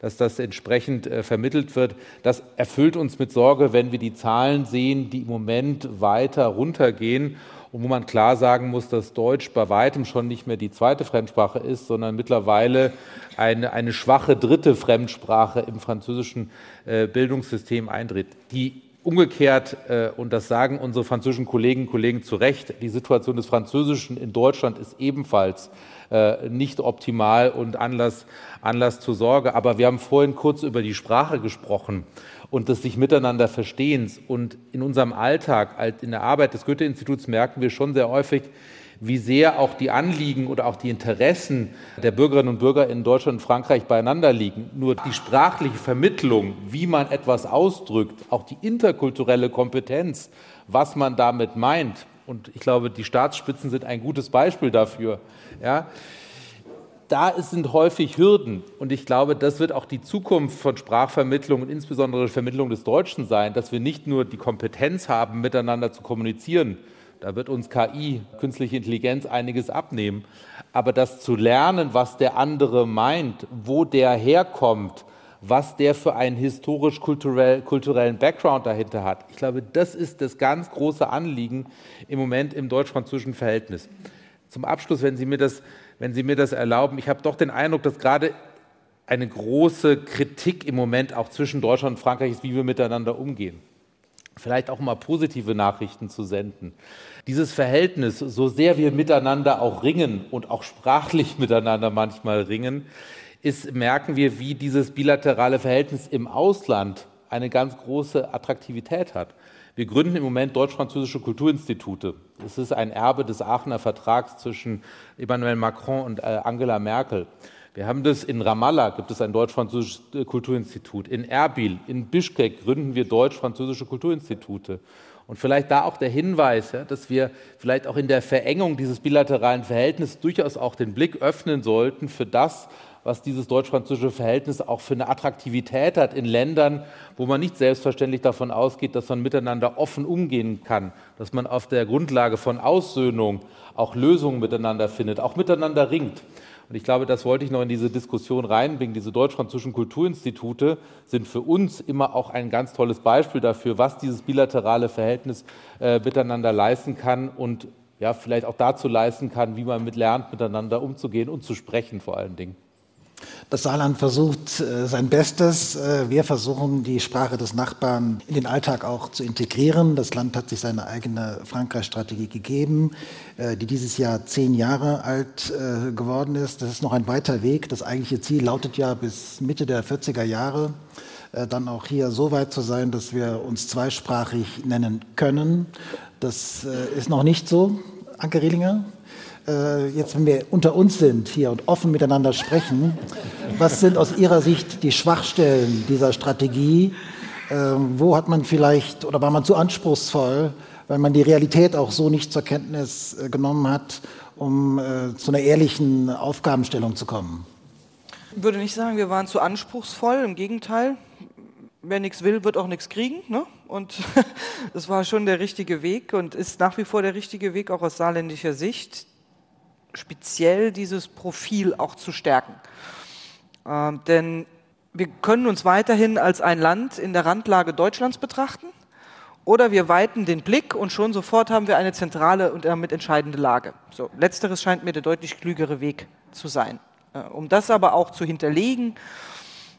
dass das entsprechend äh, vermittelt wird. Das erfüllt uns mit Sorge, wenn wir die Zahlen sehen, die im Moment weiter runtergehen und wo man klar sagen muss, dass Deutsch bei weitem schon nicht mehr die zweite Fremdsprache ist, sondern mittlerweile eine, eine schwache dritte Fremdsprache im französischen äh, Bildungssystem eintritt. Die Umgekehrt, äh, und das sagen unsere französischen Kolleginnen und Kollegen zu Recht, die Situation des Französischen in Deutschland ist ebenfalls äh, nicht optimal und Anlass, Anlass zur Sorge. Aber wir haben vorhin kurz über die Sprache gesprochen und des sich miteinander Verstehens. Und in unserem Alltag, in der Arbeit des Goethe-Instituts merken wir schon sehr häufig, wie sehr auch die Anliegen oder auch die Interessen der Bürgerinnen und Bürger in Deutschland und Frankreich beieinander liegen. Nur die sprachliche Vermittlung, wie man etwas ausdrückt, auch die interkulturelle Kompetenz, was man damit meint, und ich glaube, die Staatsspitzen sind ein gutes Beispiel dafür. Ja, da sind häufig Hürden. Und ich glaube, das wird auch die Zukunft von Sprachvermittlung und insbesondere Vermittlung des Deutschen sein, dass wir nicht nur die Kompetenz haben, miteinander zu kommunizieren, da wird uns KI, künstliche Intelligenz, einiges abnehmen. Aber das zu lernen, was der andere meint, wo der herkommt, was der für einen historisch-kulturellen Background dahinter hat, ich glaube, das ist das ganz große Anliegen im Moment im deutsch-französischen Verhältnis. Zum Abschluss, wenn Sie mir das, wenn Sie mir das erlauben, ich habe doch den Eindruck, dass gerade eine große Kritik im Moment auch zwischen Deutschland und Frankreich ist, wie wir miteinander umgehen vielleicht auch mal positive Nachrichten zu senden. Dieses Verhältnis, so sehr wir miteinander auch ringen und auch sprachlich <laughs> miteinander manchmal ringen, ist, merken wir, wie dieses bilaterale Verhältnis im Ausland eine ganz große Attraktivität hat. Wir gründen im Moment deutsch-französische Kulturinstitute. Das ist ein Erbe des Aachener Vertrags zwischen Emmanuel Macron und äh, Angela Merkel. Wir haben das in Ramallah, gibt es ein deutsch-französisches äh, Kulturinstitut. In Erbil, in Bischkek gründen wir deutsch-französische Kulturinstitute. Und vielleicht da auch der Hinweis, ja, dass wir vielleicht auch in der Verengung dieses bilateralen Verhältnisses durchaus auch den Blick öffnen sollten für das, was dieses deutsch-französische Verhältnis auch für eine Attraktivität hat in Ländern, wo man nicht selbstverständlich davon ausgeht, dass man miteinander offen umgehen kann, dass man auf der Grundlage von Aussöhnung auch Lösungen miteinander findet, auch miteinander ringt. Und ich glaube, das wollte ich noch in diese Diskussion reinbringen. Diese deutsch-französischen Kulturinstitute sind für uns immer auch ein ganz tolles Beispiel dafür, was dieses bilaterale Verhältnis äh, miteinander leisten kann und ja, vielleicht auch dazu leisten kann, wie man mit lernt, miteinander umzugehen und zu sprechen vor allen Dingen. Das Saarland versucht äh, sein Bestes. Äh, wir versuchen, die Sprache des Nachbarn in den Alltag auch zu integrieren. Das Land hat sich seine eigene Frankreich-Strategie gegeben, äh, die dieses Jahr zehn Jahre alt geworden ist. Das ist noch ein weiter Weg. Das eigentliche Ziel lautet ja bis Mitte der 40er Jahre dann auch hier so weit zu sein, dass wir uns zweisprachig nennen können. Das ist noch nicht so, Anke Rehlinger äh, jetzt, wenn wir unter uns sind hier und offen miteinander sprechen, was sind aus Ihrer Sicht die Schwachstellen dieser Strategie? Äh, wo hat man vielleicht oder war man zu anspruchsvoll, weil man die Realität auch so nicht zur Kenntnis äh, genommen hat? um äh, zu einer ehrlichen Aufgabenstellung zu kommen? Ich würde nicht sagen, wir waren zu anspruchsvoll, im Gegenteil. Wer nichts will, wird auch nichts kriegen. Ne? Und <laughs> das war schon der richtige Weg und ist nach wie vor der richtige Weg, auch aus saarländischer Sicht, speziell dieses Profil auch zu stärken. Ähm, denn wir können uns weiterhin als ein Land in der Randlage Deutschlands betrachten oder wir weiten den Blick und schon sofort haben wir eine zentrale und damit entscheidende Lage. So, letzteres scheint mir der deutlich klügere Weg zu sein. Äh, um das aber auch zu hinterlegen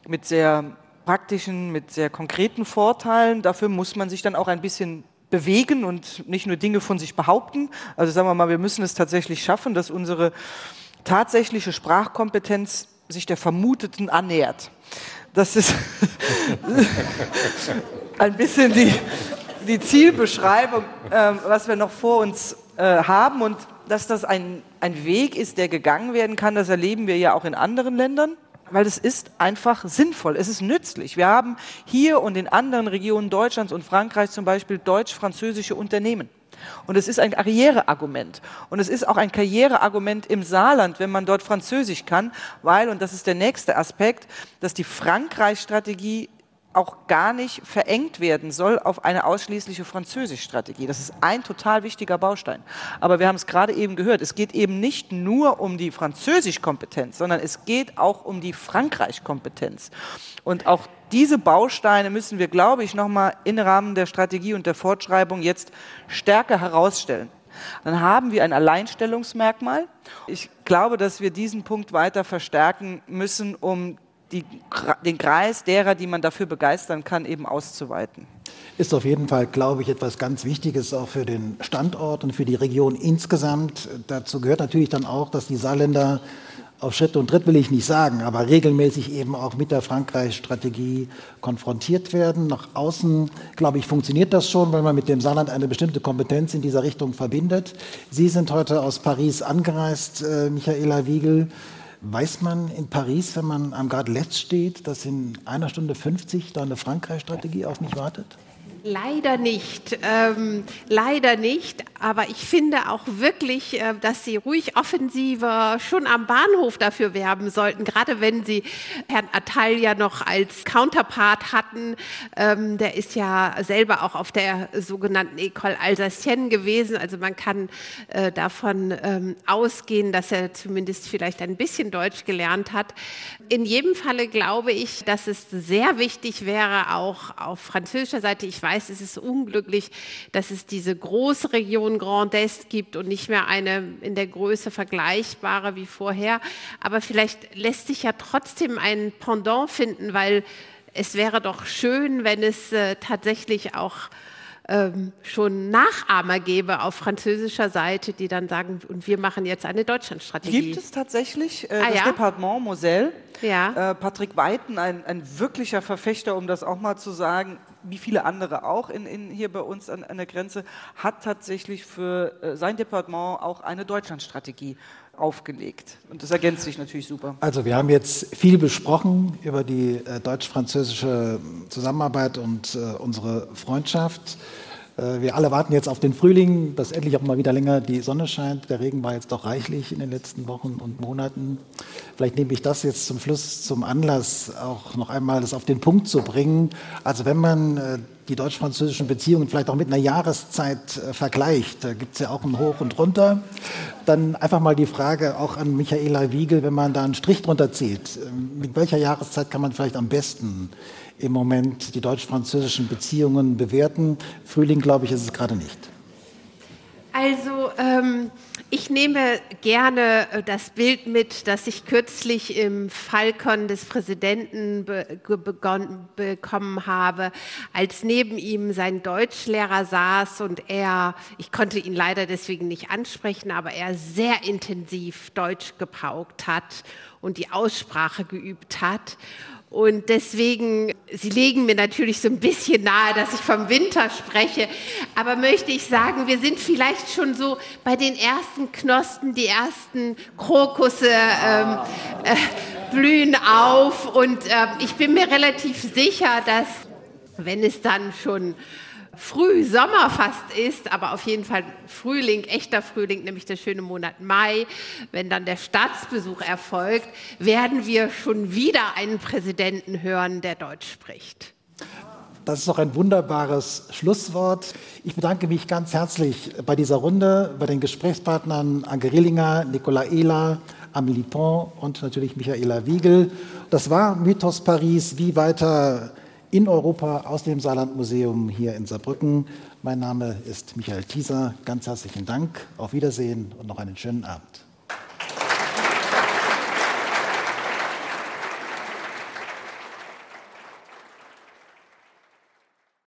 mit sehr praktischen, mit sehr konkreten Vorteilen, dafür muss man sich dann auch ein bisschen bewegen und nicht nur Dinge von sich behaupten. Also sagen wir mal, wir müssen es tatsächlich schaffen, dass unsere tatsächliche Sprachkompetenz sich der Vermuteten annähert. Das ist <laughs> ein bisschen die, die Zielbeschreibung, äh, was wir noch vor uns äh, haben. Und dass das ein, ein Weg ist, der gegangen werden kann, das erleben wir ja auch in anderen Ländern weil es ist einfach sinnvoll, es ist nützlich. Wir haben hier und in anderen Regionen Deutschlands und Frankreichs zum Beispiel deutsch-französische Unternehmen. Und es ist ein Karriereargument. Und es ist auch ein Karriereargument im Saarland, wenn man dort Französisch kann, weil, und das ist der nächste Aspekt, dass die Frankreich-Strategie auch gar nicht verengt werden soll auf eine ausschließliche Französisch-Strategie. Das ist ein total wichtiger Baustein. Aber wir haben es gerade eben gehört, es geht eben nicht nur um die Französisch-Kompetenz, sondern es geht auch um die Frankreich-Kompetenz. Und auch diese Bausteine müssen wir, glaube ich, nochmal im Rahmen der Strategie und der Fortschreibung jetzt stärker herausstellen. Dann haben wir ein Alleinstellungsmerkmal. Ich glaube, dass wir diesen Punkt weiter verstärken müssen, um die, den Kreis derer, die man dafür begeistern kann, eben auszuweiten. Ist auf jeden Fall, glaube ich, etwas ganz Wichtiges auch für den Standort und für die Region insgesamt. Dazu gehört natürlich dann auch, dass die Saarländer auf Schritt und Tritt will ich nicht sagen, aber regelmäßig eben auch mit der Frankreich-Strategie konfrontiert werden. Nach außen, glaube ich, funktioniert das schon, weil man mit dem Saarland eine bestimmte Kompetenz in dieser Richtung verbindet. Sie sind heute aus Paris angereist, äh, Michaela Wiegel. Weiß man in Paris, wenn man am Gare Letz steht, dass in einer Stunde 50 da eine Frankreich-Strategie auf mich wartet? Leider nicht, ähm, leider nicht. Aber ich finde auch wirklich, äh, dass Sie ruhig offensiver schon am Bahnhof dafür werben sollten, gerade wenn Sie Herrn Attal ja noch als Counterpart hatten. Ähm, der ist ja selber auch auf der sogenannten École Alsacienne gewesen. Also man kann äh, davon ähm, ausgehen, dass er zumindest vielleicht ein bisschen Deutsch gelernt hat. In jedem Falle glaube ich, dass es sehr wichtig wäre, auch auf französischer Seite. Ich weiß, es ist unglücklich, dass es diese große Region Grand Est gibt und nicht mehr eine in der Größe vergleichbare wie vorher. Aber vielleicht lässt sich ja trotzdem ein Pendant finden, weil es wäre doch schön, wenn es äh, tatsächlich auch ähm, schon Nachahmer gäbe auf französischer Seite, die dann sagen, und wir machen jetzt eine Deutschlandstrategie. Gibt es tatsächlich äh, ah, das ja? Departement Moselle? Ja. Äh, Patrick Weiten, ein, ein wirklicher Verfechter, um das auch mal zu sagen, wie viele andere auch in, in hier bei uns an, an, der Grenze, hat tatsächlich für äh, sein Departement auch eine Deutschlandstrategie aufgelegt. Und das ergänzt sich natürlich super. Also wir haben jetzt viel besprochen über die äh, deutsch-französische Zusammenarbeit und äh, unsere Freundschaft. Äh, wir alle warten jetzt auf den Frühling, dass endlich auch mal wieder länger die Sonne scheint. Der Regen war jetzt doch reichlich in den letzten Wochen und Monaten. Vielleicht nehme ich das jetzt zum Schluss zum Anlass, auch noch einmal das auf den Punkt zu bringen. Also wenn man äh, die deutsch-französischen Beziehungen vielleicht auch mit einer Jahreszeit äh, vergleicht, da gibt es ja auch ein Hoch und Runter, dann einfach mal die Frage auch an Michaela Wiegel, wenn man da einen Strich drunter zieht, mit welcher Jahreszeit kann man vielleicht am besten im Moment die deutsch-französischen Beziehungen bewerten. Frühling, glaube ich, ist es gerade nicht. Also ähm, ich nehme gerne äh, das Bild mit, das ich kürzlich im Falcon des Präsidenten be begonnen, bekommen habe, als neben ihm sein Deutschlehrer saß und er, ich konnte ihn leider deswegen nicht ansprechen, aber er sehr intensiv Deutsch gepaukt hat und die Aussprache geübt hat. Und deswegen, Sie legen mir natürlich so ein bisschen nahe, dass ich vom Winter spreche. Aber möchte ich sagen, wir sind vielleicht schon so bei den ersten Knospen, die ersten Krokusse ähm, äh, blühen auf. Und äh, ich bin mir relativ sicher, dass wenn es dann schon früh Sommer fast ist, aber auf jeden Fall Frühling, echter Frühling, nämlich der schöne Monat Mai, wenn dann der Staatsbesuch erfolgt, werden wir schon wieder einen Präsidenten hören, der Deutsch spricht. Das ist doch ein wunderbares Schlusswort. Ich bedanke mich ganz herzlich bei dieser Runde, bei den Gesprächspartnern Anke Rillinger, Nicola Ehler, Amélie Pont und natürlich Michaela Wiegel. Das war Mythos Paris. Wie weiter in Europa aus dem Saarlandmuseum hier in Saarbrücken. Mein Name ist Michael Thieser. Ganz herzlichen Dank. Auf Wiedersehen und noch einen schönen Abend.